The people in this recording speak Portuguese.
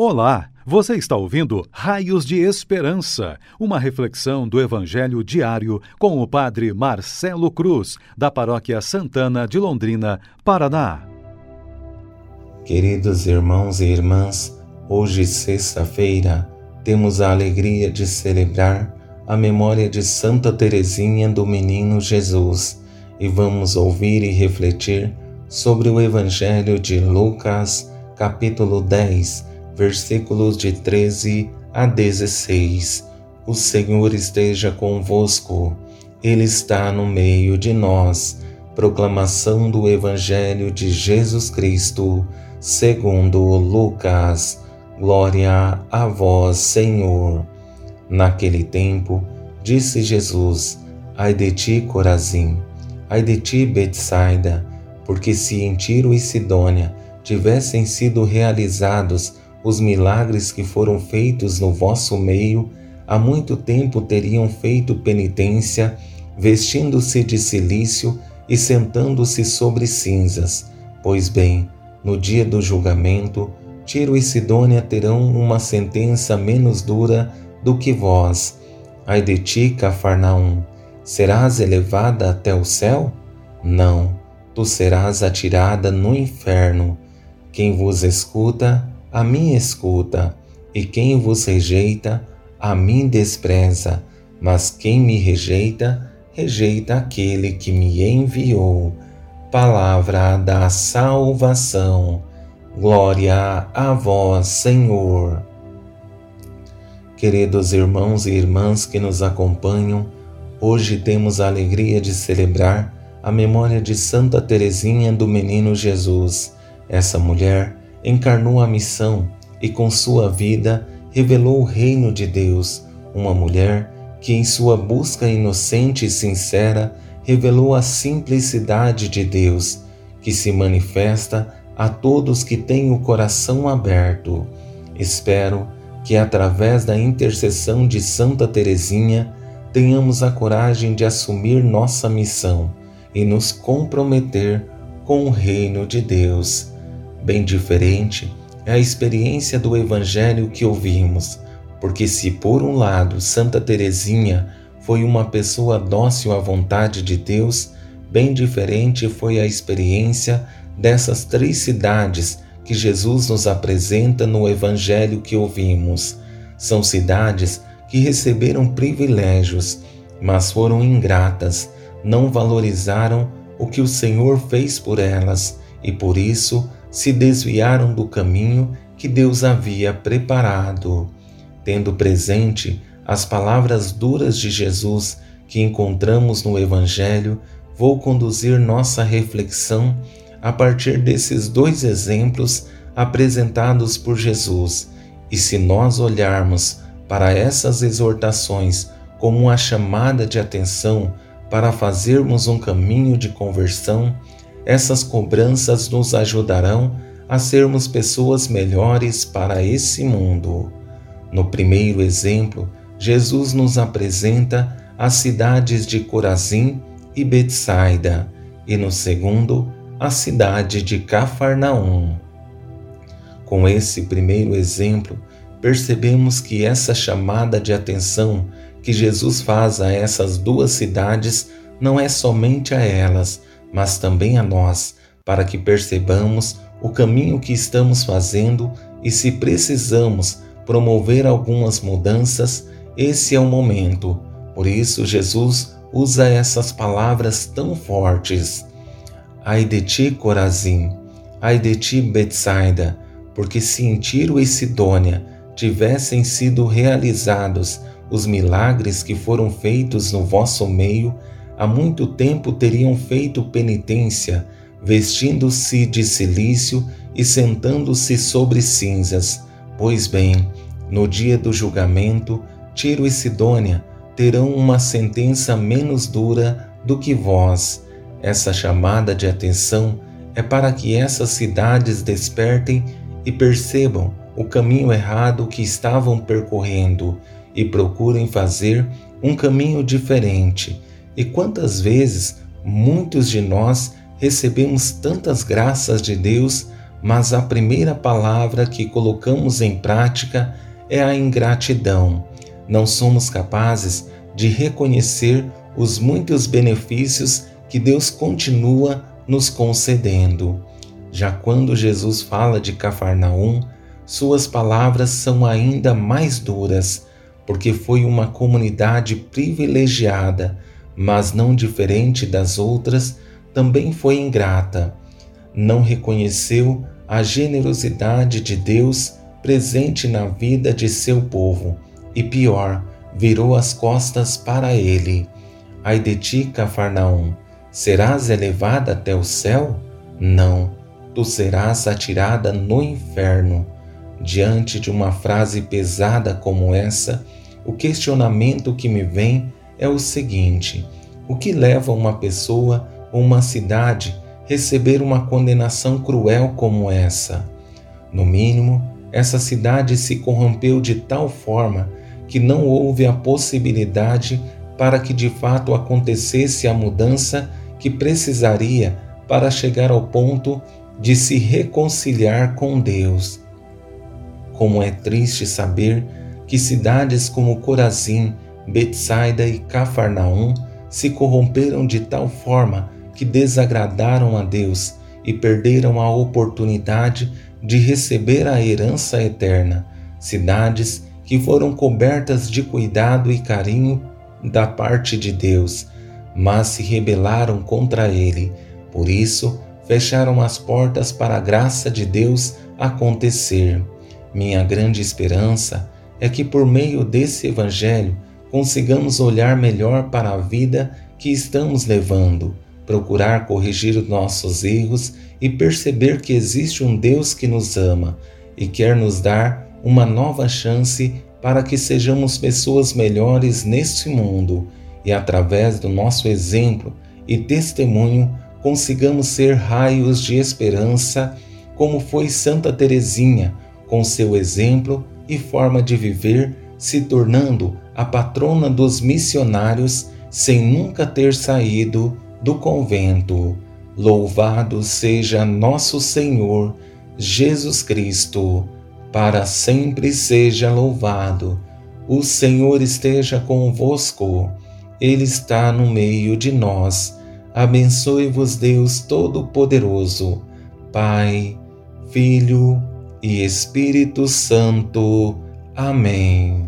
Olá, você está ouvindo Raios de Esperança, uma reflexão do Evangelho diário com o Padre Marcelo Cruz, da Paróquia Santana de Londrina, Paraná. Queridos irmãos e irmãs, hoje, sexta-feira, temos a alegria de celebrar a memória de Santa Teresinha do Menino Jesus e vamos ouvir e refletir sobre o Evangelho de Lucas, capítulo 10 versículos de 13 a 16. O Senhor esteja convosco, Ele está no meio de nós. Proclamação do Evangelho de Jesus Cristo, segundo Lucas. Glória a vós, Senhor. Naquele tempo, disse Jesus: Ai de ti, Corazim, ai de ti, Betsaida, porque se em Tiro e Sidônia tivessem sido realizados os milagres que foram feitos no vosso meio, há muito tempo teriam feito penitência, vestindo-se de silício e sentando-se sobre cinzas. Pois bem, no dia do julgamento, Tiro e Sidônia terão uma sentença menos dura do que vós. Ai de ti, Cafarnaum, serás elevada até o céu? Não, tu serás atirada no inferno. Quem vos escuta, a mim escuta, e quem vos rejeita, a mim despreza, mas quem me rejeita, rejeita aquele que me enviou. Palavra da salvação. Glória a vós, Senhor. Queridos irmãos e irmãs que nos acompanham, hoje temos a alegria de celebrar a memória de Santa Teresinha do Menino Jesus. Essa mulher encarnou a missão e com sua vida revelou o reino de Deus, uma mulher que em sua busca inocente e sincera revelou a simplicidade de Deus, que se manifesta a todos que têm o coração aberto. Espero que através da intercessão de Santa Teresinha tenhamos a coragem de assumir nossa missão e nos comprometer com o reino de Deus. Bem diferente é a experiência do Evangelho que ouvimos, porque se por um lado Santa Teresinha foi uma pessoa dócil à vontade de Deus, bem diferente foi a experiência dessas três cidades que Jesus nos apresenta no Evangelho que ouvimos. São cidades que receberam privilégios, mas foram ingratas, não valorizaram o que o Senhor fez por elas e por isso se desviaram do caminho que Deus havia preparado. Tendo presente as palavras duras de Jesus que encontramos no Evangelho, vou conduzir nossa reflexão a partir desses dois exemplos apresentados por Jesus. E se nós olharmos para essas exortações como uma chamada de atenção para fazermos um caminho de conversão, essas cobranças nos ajudarão a sermos pessoas melhores para esse mundo. No primeiro exemplo, Jesus nos apresenta as cidades de Corazim e Betsaida, e no segundo, a cidade de Cafarnaum. Com esse primeiro exemplo, percebemos que essa chamada de atenção que Jesus faz a essas duas cidades não é somente a elas, mas também a nós, para que percebamos o caminho que estamos fazendo e, se precisamos promover algumas mudanças, esse é o momento. Por isso, Jesus usa essas palavras tão fortes. Ai de ti, Corazim, ai de ti, Betsaida, porque se em Tiro e Sidônia tivessem sido realizados os milagres que foram feitos no vosso meio, há muito tempo teriam feito penitência, vestindo-se de silício e sentando-se sobre cinzas. Pois bem, no dia do julgamento, Tiro e Sidônia terão uma sentença menos dura do que vós. Essa chamada de atenção é para que essas cidades despertem e percebam o caminho errado que estavam percorrendo e procurem fazer um caminho diferente e quantas vezes muitos de nós recebemos tantas graças de Deus, mas a primeira palavra que colocamos em prática é a ingratidão. Não somos capazes de reconhecer os muitos benefícios que Deus continua nos concedendo. Já quando Jesus fala de Cafarnaum, suas palavras são ainda mais duras, porque foi uma comunidade privilegiada, mas não diferente das outras, também foi ingrata. Não reconheceu a generosidade de Deus presente na vida de seu povo e, pior, virou as costas para ele. Ai de ti, Cafarnaum, serás elevada até o céu? Não, tu serás atirada no inferno. Diante de uma frase pesada como essa, o questionamento que me vem é o seguinte: o que leva uma pessoa ou uma cidade receber uma condenação cruel como essa? No mínimo, essa cidade se corrompeu de tal forma que não houve a possibilidade para que de fato acontecesse a mudança que precisaria para chegar ao ponto de se reconciliar com Deus. Como é triste saber que cidades como Corazim, Betsaida e Cafarnaum se corromperam de tal forma que desagradaram a Deus e perderam a oportunidade de receber a herança eterna, cidades que foram cobertas de cuidado e carinho da parte de Deus, mas se rebelaram contra ele. Por isso, fecharam as portas para a graça de Deus acontecer. Minha grande esperança é que por meio desse evangelho consigamos olhar melhor para a vida que estamos levando, procurar corrigir os nossos erros e perceber que existe um Deus que nos ama e quer nos dar uma nova chance para que sejamos pessoas melhores neste mundo e, através do nosso exemplo e testemunho, consigamos ser raios de esperança, como foi Santa Teresinha, com seu exemplo e forma de viver, se tornando a patrona dos missionários sem nunca ter saído do convento. Louvado seja nosso Senhor Jesus Cristo, para sempre seja louvado. O Senhor esteja convosco, Ele está no meio de nós. Abençoe-vos, Deus Todo-Poderoso, Pai, Filho e Espírito Santo. Amém.